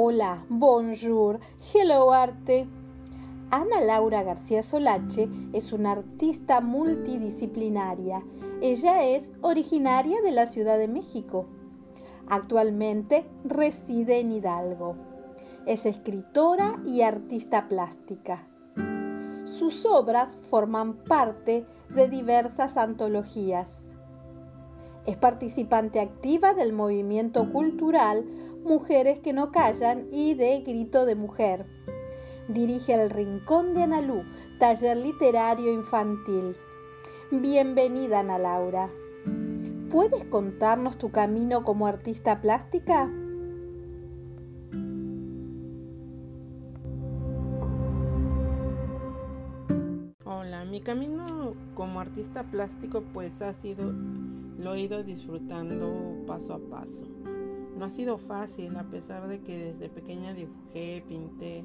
Hola, bonjour, hello arte. Ana Laura García Solache es una artista multidisciplinaria. Ella es originaria de la Ciudad de México. Actualmente reside en Hidalgo. Es escritora y artista plástica. Sus obras forman parte de diversas antologías. Es participante activa del movimiento cultural Mujeres que no callan y de Grito de Mujer. Dirige el Rincón de Analú, taller literario infantil. Bienvenida, Ana Laura. ¿Puedes contarnos tu camino como artista plástica? Hola, mi camino como artista plástico pues ha sido, lo he ido disfrutando paso a paso. No ha sido fácil a pesar de que desde pequeña dibujé, pinté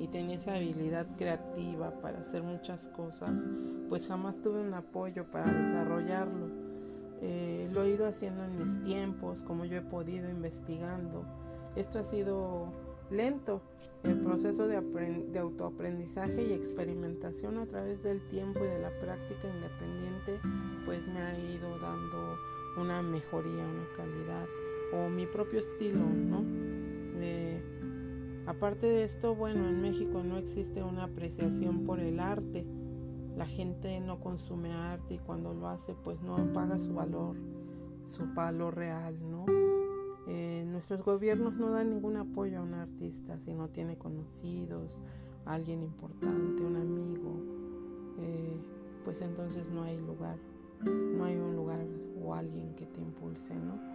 y tenía esa habilidad creativa para hacer muchas cosas, pues jamás tuve un apoyo para desarrollarlo. Eh, lo he ido haciendo en mis tiempos, como yo he podido, investigando. Esto ha sido lento. El proceso de, de, autoaprendizaje y experimentación a través del tiempo y de la práctica independiente, pues me ha ido dando una mejoría, una calidad o mi propio estilo, ¿no? Eh, aparte de esto, bueno, en México no existe una apreciación por el arte. La gente no consume arte y cuando lo hace, pues no paga su valor, su valor real, ¿no? Eh, nuestros gobiernos no dan ningún apoyo a un artista si no tiene conocidos, alguien importante, un amigo, eh, pues entonces no hay lugar, no hay un lugar o alguien que te impulse, ¿no?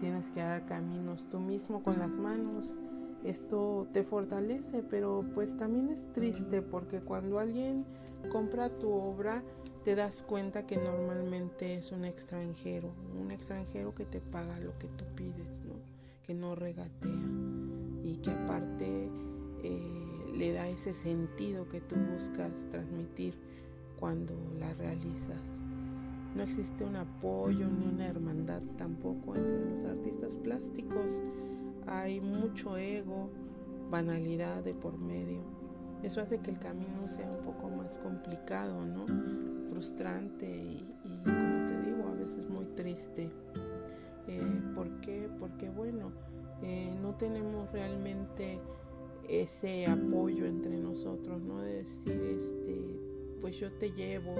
Tienes que dar caminos tú mismo con las manos. Esto te fortalece, pero pues también es triste porque cuando alguien compra tu obra te das cuenta que normalmente es un extranjero, un extranjero que te paga lo que tú pides, ¿no? que no regatea y que aparte eh, le da ese sentido que tú buscas transmitir cuando la realizas. No existe un apoyo ni una hermandad tampoco entre los artistas plásticos. Hay mucho ego, banalidad de por medio. Eso hace que el camino sea un poco más complicado, ¿no? Frustrante y, como te digo, a veces muy triste. Eh, ¿Por qué? Porque bueno, eh, no tenemos realmente ese apoyo entre nosotros, ¿no? De decir, este, pues yo te llevo,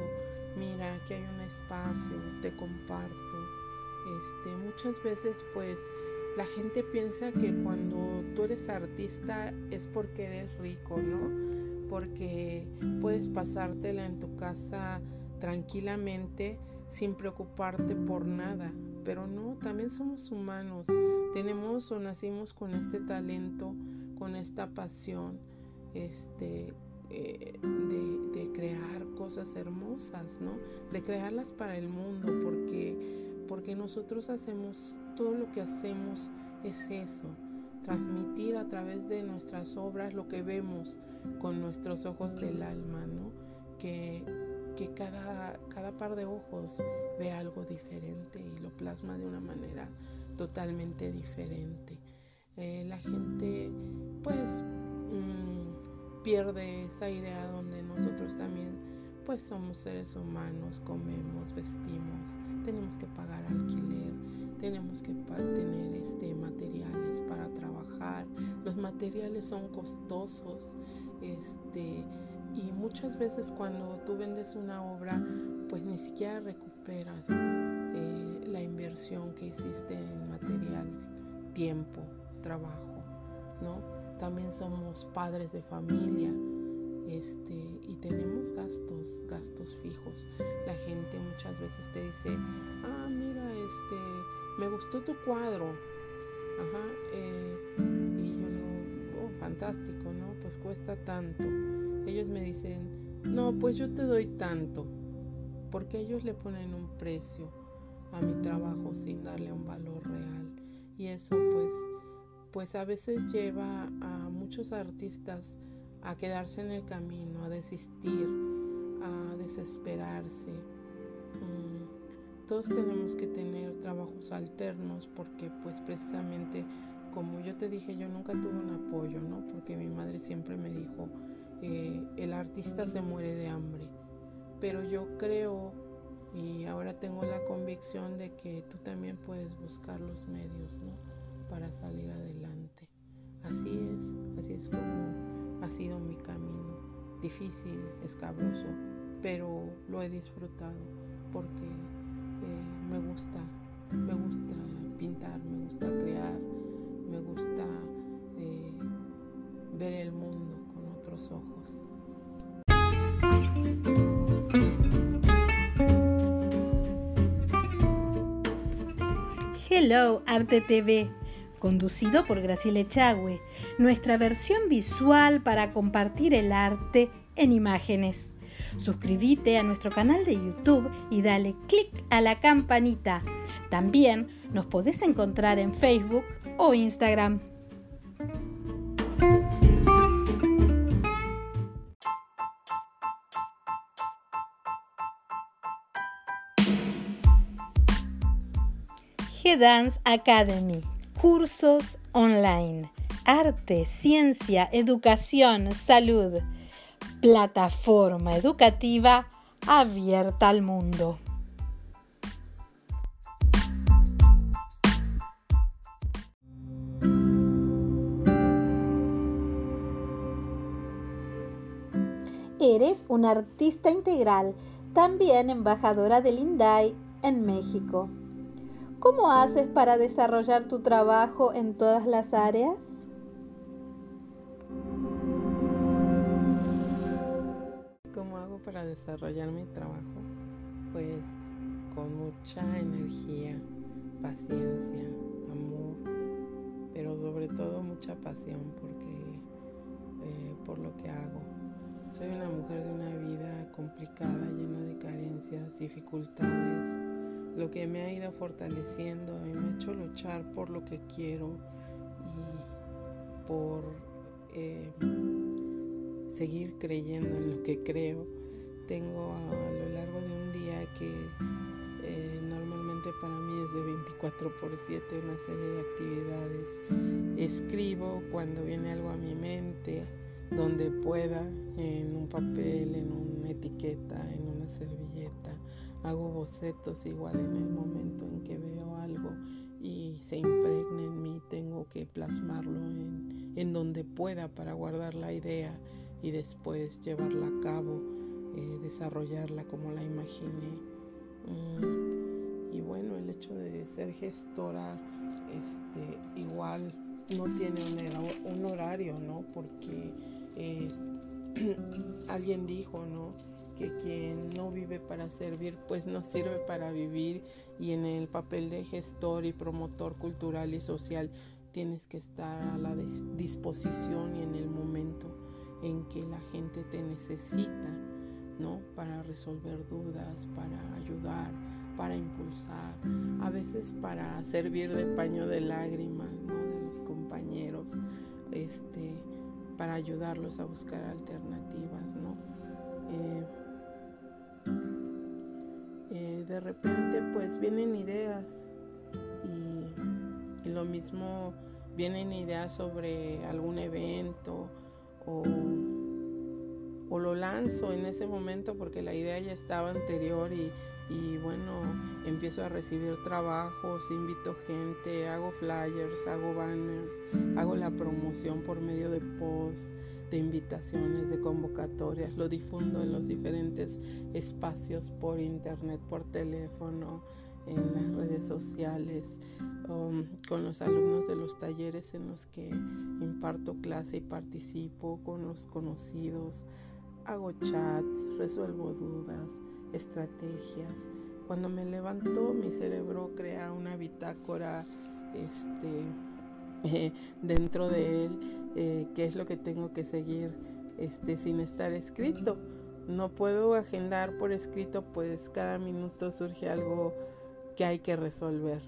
mira, aquí hay un espacio, te comparto. Este, muchas veces pues la gente piensa que cuando tú eres artista es porque eres rico, ¿no? Porque puedes pasártela en tu casa tranquilamente sin preocuparte por nada. Pero no, también somos humanos. Tenemos o nacimos con este talento, con esta pasión, este, eh, de, crear cosas hermosas, ¿no? De crearlas para el mundo, porque, porque nosotros hacemos, todo lo que hacemos es eso, transmitir a través de nuestras obras lo que vemos con nuestros ojos del alma, ¿no? Que, que cada, cada par de ojos ve algo diferente y lo plasma de una manera totalmente diferente. Eh, la gente, pues, pierde esa idea donde nosotros también pues somos seres humanos, comemos, vestimos, tenemos que pagar alquiler, tenemos que tener este materiales para trabajar. Los materiales son costosos, este y muchas veces cuando tú vendes una obra, pues ni siquiera recuperas eh, la inversión que hiciste en material, tiempo, trabajo, ¿no? También somos padres de familia este, y tenemos gastos, gastos fijos. La gente muchas veces te dice, ah, mira, este, me gustó tu cuadro. Ajá, eh, y yo le digo, oh, fantástico, ¿no? Pues cuesta tanto. Ellos me dicen, no, pues yo te doy tanto. Porque ellos le ponen un precio a mi trabajo sin darle un valor real. Y eso pues pues a veces lleva a muchos artistas a quedarse en el camino, a desistir, a desesperarse. Mm, todos tenemos que tener trabajos alternos porque pues precisamente como yo te dije, yo nunca tuve un apoyo, ¿no? Porque mi madre siempre me dijo, eh, el artista se muere de hambre. Pero yo creo y ahora tengo la convicción de que tú también puedes buscar los medios, ¿no? Para salir adelante. Así es, así es como ha sido mi camino. Difícil, escabroso, pero lo he disfrutado porque eh, me gusta, me gusta pintar, me gusta crear, me gusta eh, ver el mundo con otros ojos. Hello Arte TV, conducido por Graciela Echagüe, nuestra versión visual para compartir el arte en imágenes. Suscríbete a nuestro canal de YouTube y dale click a la campanita. También nos podés encontrar en Facebook o Instagram. G-Dance Academy, cursos online, arte, ciencia, educación, salud, plataforma educativa abierta al mundo. Eres una artista integral, también embajadora del INDAI en México. ¿Cómo haces para desarrollar tu trabajo en todas las áreas? ¿Cómo hago para desarrollar mi trabajo? Pues con mucha energía, paciencia, amor, pero sobre todo mucha pasión porque eh, por lo que hago. Soy una mujer de una vida complicada, llena de carencias, dificultades lo que me ha ido fortaleciendo y me ha hecho luchar por lo que quiero y por eh, seguir creyendo en lo que creo. Tengo a, lo largo de un día que eh, normalmente para mí es de 24 por 7 una serie de actividades. Escribo cuando viene algo a mi mente, donde pueda, en un papel, en una etiqueta, en una servilleta hago bocetos igual en el momento en que veo algo y se impregna en mí, tengo que plasmarlo en, donde pueda para guardar la idea y después llevarla a cabo, eh, desarrollarla como la imaginé. Mm, y bueno, el hecho de ser gestora, este, igual no tiene un, horario, ¿no? Porque eh, alguien dijo, ¿no? Que quien no vive para servir, pues no sirve para vivir y en el papel de gestor y promotor cultural y social tienes que estar a la disposición y en el momento en que la gente te necesita, ¿no? Para resolver dudas, para ayudar, para impulsar, a veces para servir de paño de lágrimas, ¿no? De los compañeros, este, para ayudarlos a buscar alternativas, ¿no? De repente pues vienen ideas y, lo mismo vienen ideas sobre algún evento o, o, lo lanzo en ese momento porque la idea ya estaba anterior y, y bueno, empiezo a recibir trabajos, invito gente, hago flyers, hago banners, hago la promoción por medio de posts de invitaciones, de convocatorias, lo difundo en los diferentes espacios por internet, por teléfono, en las redes sociales, um, con los alumnos de los talleres en los que imparto clase y participo, con los conocidos, hago chats, resuelvo dudas, estrategias. Cuando me levanto, mi cerebro crea una bitácora este, dentro de él eh, qué es lo que tengo que seguir este, sin estar escrito. No puedo agendar por escrito, pues cada minuto surge algo que hay que resolver.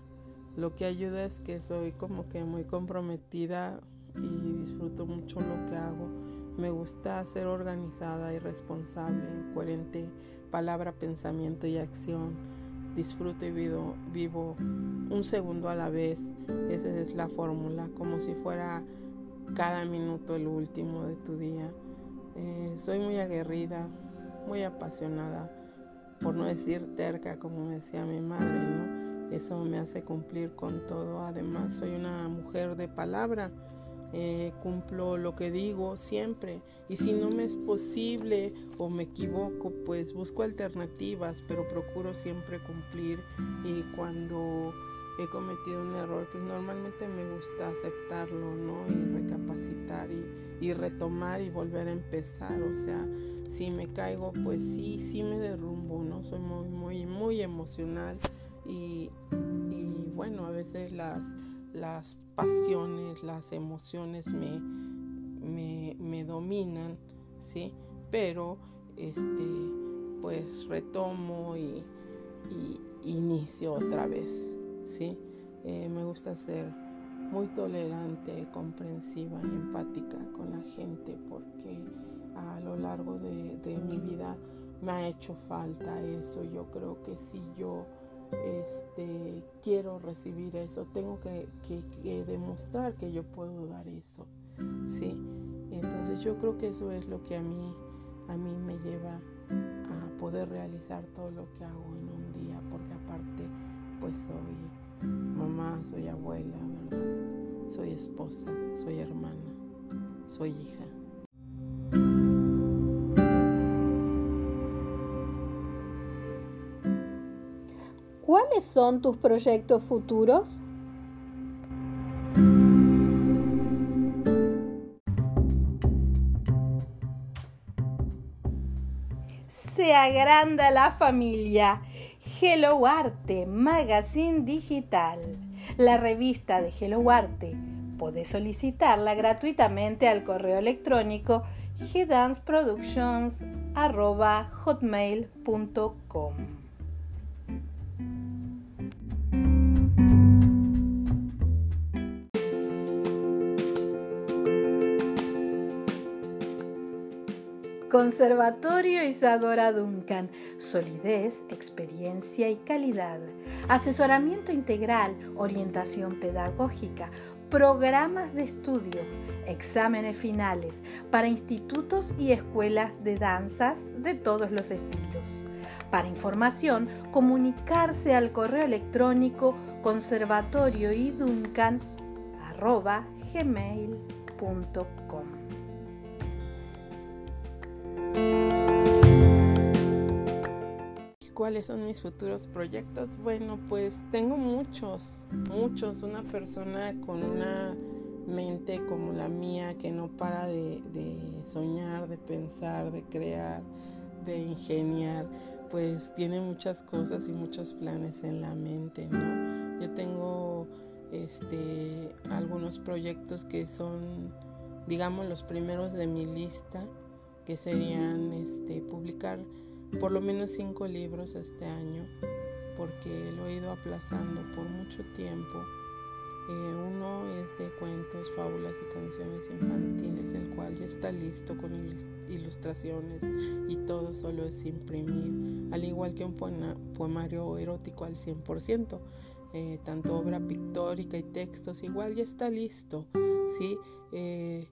Lo que ayuda es que soy como que muy comprometida y disfruto mucho lo que hago. Me gusta ser organizada y responsable, coherente, palabra, pensamiento y acción. disfruto y vivo, un segundo a la vez. Esa es la fórmula, como si fuera cada minuto el último de tu día. Eh, soy muy aguerrida, muy apasionada, por no decir terca, como decía mi madre, ¿no? Eso me hace cumplir con todo. Además, soy una mujer de palabra. Eh, cumplo lo que digo siempre. Y si no me es posible o me equivoco pues busco alternativas pero procuro siempre cumplir. Y cuando he cometido un error pues normalmente me gusta aceptarlo no y recapacitar y, y retomar y volver a empezar. O sea si me caigo pues sí sí me derrumbo no soy muy muy muy emocional y, y bueno a veces las las pasiones, las emociones me, me, dominan, ¿sí? Pero, este, pues retomo y, inicio otra vez, ¿sí? Eh, me gusta ser muy tolerante, comprensiva y empática con la gente porque a lo largo de, de mi vida me ha hecho falta eso. Yo creo que si yo este, quiero recibir eso, tengo que, demostrar que yo puedo dar eso, ¿sí? Entonces yo creo que eso es lo que a mí, a mí me lleva a poder realizar todo lo que hago en un día, porque aparte, pues soy mamá, soy abuela, ¿verdad? Soy esposa, soy hermana, soy hija. ¿Cuáles son tus proyectos futuros? Se agranda la familia. Hello Arte, Magazine Digital. La revista de Hello Arte. Podés solicitarla gratuitamente al correo electrónico gdanceproductions.hotmail.com. Conservatorio Isadora Duncan. Solidez, experiencia y calidad. Asesoramiento integral, orientación pedagógica, programas de estudio, exámenes finales para institutos y escuelas de danzas de todos los estilos. Para información, comunicarse al correo electrónico conservatorioiduncan.gmail.com ¿Cuáles son mis futuros proyectos? Bueno, pues tengo muchos, muchos. Una persona con una mente como la mía que no para de, soñar, de pensar, de crear, de ingeniar, pues tiene muchas cosas y muchos planes en la mente, ¿no? Yo tengo este algunos proyectos que son digamos los primeros de mi lista que serían este publicar por lo menos cinco libros este año, porque lo he ido aplazando por mucho tiempo. Eh, uno es de cuentos, fábulas y canciones infantiles, el cual ya está listo con ilustraciones y todo solo es imprimir, al igual que un poemario erótico al 100%, eh, tanto obra pictórica y textos, igual ya está listo, ¿sí? Eh,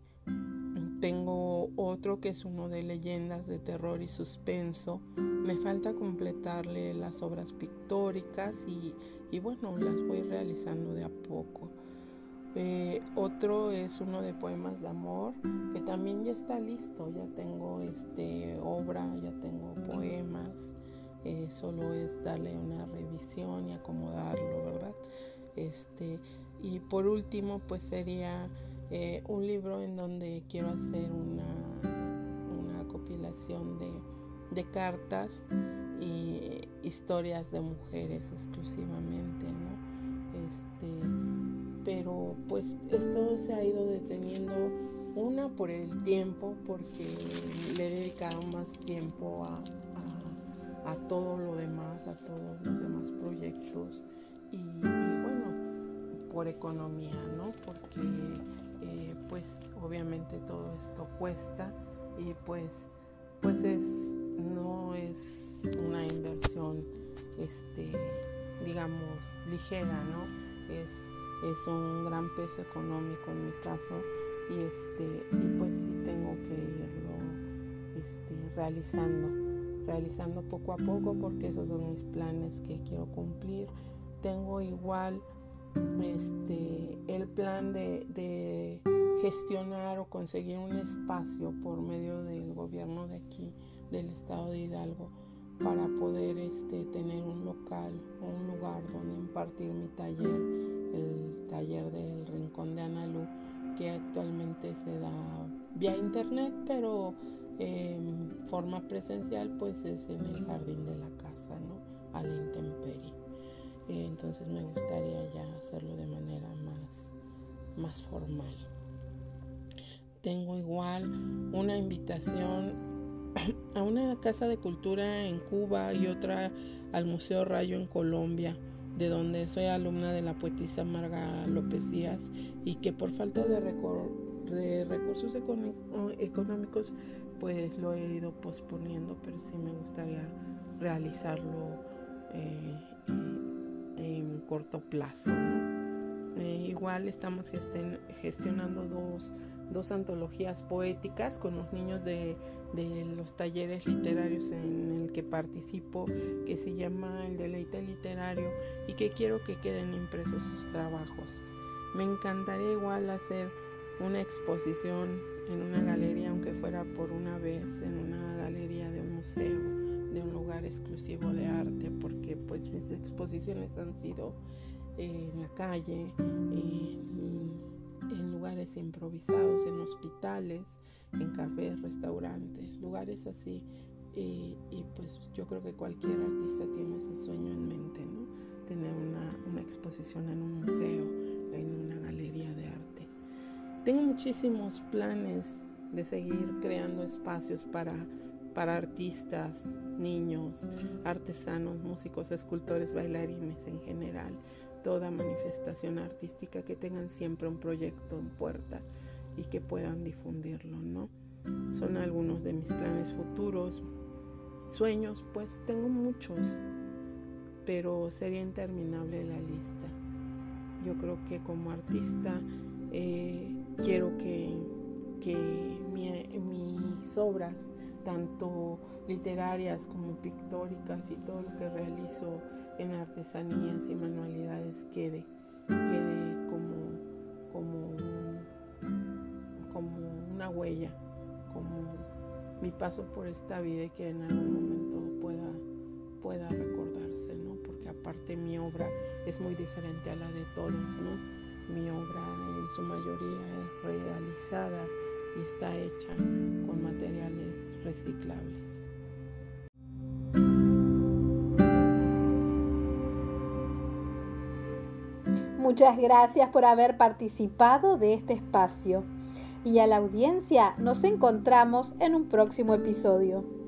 tengo otro que es uno de leyendas de terror y suspenso. Me falta completarle las obras pictóricas y, bueno, las voy realizando de a poco. Eh, otro es uno de poemas de amor que también ya está listo. Ya tengo este obra, ya tengo poemas. Eh, solo es darle una revisión y acomodarlo, ¿verdad? Este, y por último, pues sería eh, un libro en donde quiero hacer una de, cartas y historias de mujeres exclusivamente, ¿no? Este, pero pues esto se ha ido deteniendo una por el tiempo, porque le he dedicado más tiempo a, a, todo lo demás, a todos los demás proyectos y, y bueno, por economía, ¿no? Porque eh, pues obviamente todo esto cuesta y pues pues es no es una inversión este, digamos, ligera, ¿no? Es, es un gran peso económico en mi caso y este y pues sí tengo que irlo este, realizando realizando poco a poco porque esos son mis planes que quiero cumplir tengo igual este el plan de, de gestionar o conseguir un espacio por medio del gobierno de aquí del estado de Hidalgo para poder este, tener un local o un lugar donde impartir mi taller, el taller del Rincón de Analú, que actualmente se da vía internet, pero en forma presencial pues es en el jardín de la casa, ¿no? A la intemperie. entonces me gustaría ya hacerlo de manera más, más formal. Tengo igual una invitación a una casa de cultura en Cuba y otra al Museo Rayo en Colombia, de donde soy alumna de la poetisa Marga López Díaz y que por falta de, de recursos económicos pues lo he ido posponiendo, pero sí me gustaría realizarlo eh, en corto plazo. Eh, igual estamos gestionando dos dos antologías poéticas con los niños de, los talleres literarios en el que participo, que se llama El Deleite Literario y que quiero que queden impresos sus trabajos. Me encantaría igual hacer una exposición en una galería, aunque fuera por una vez, en una galería de un museo, de un lugar exclusivo de arte, porque pues mis exposiciones han sido en la calle, en lugares improvisados, en hospitales, en cafés, restaurantes, lugares así. Y, pues yo creo que cualquier artista tiene ese sueño en mente, ¿no? Tener una, una exposición en un museo, en una galería de arte. Tengo muchísimos planes de seguir creando espacios para, para artistas, niños, artesanos, músicos, escultores, bailarines en general toda manifestación artística que tengan siempre un proyecto en puerta y que puedan difundirlo, ¿no? Son algunos de mis planes futuros. Sueños, pues tengo muchos, pero sería interminable la lista. Yo creo que como artista eh, quiero que, que mis obras, tanto literarias como pictóricas y todo lo que realizo en artesanías y manualidades quede, quede como, como, como una huella, como mi paso por esta vida y que en algún momento pueda, pueda recordarse, ¿no? Porque aparte mi obra es muy diferente a la de todos, ¿no? Mi obra en su mayoría es realizada y está hecha con materiales reciclables. Muchas gracias por haber participado de este espacio. Y a la audiencia nos encontramos en un próximo episodio.